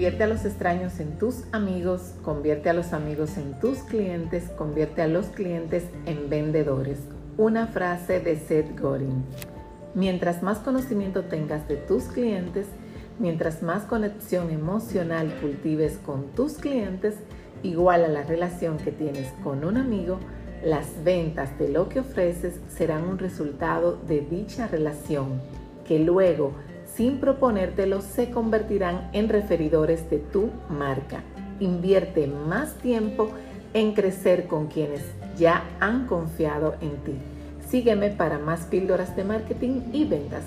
Convierte a los extraños en tus amigos, convierte a los amigos en tus clientes, convierte a los clientes en vendedores. Una frase de Seth Godin. Mientras más conocimiento tengas de tus clientes, mientras más conexión emocional cultives con tus clientes, igual a la relación que tienes con un amigo, las ventas de lo que ofreces serán un resultado de dicha relación, que luego sin proponértelo se convertirán en referidores de tu marca. Invierte más tiempo en crecer con quienes ya han confiado en ti. Sígueme para más píldoras de marketing y ventas.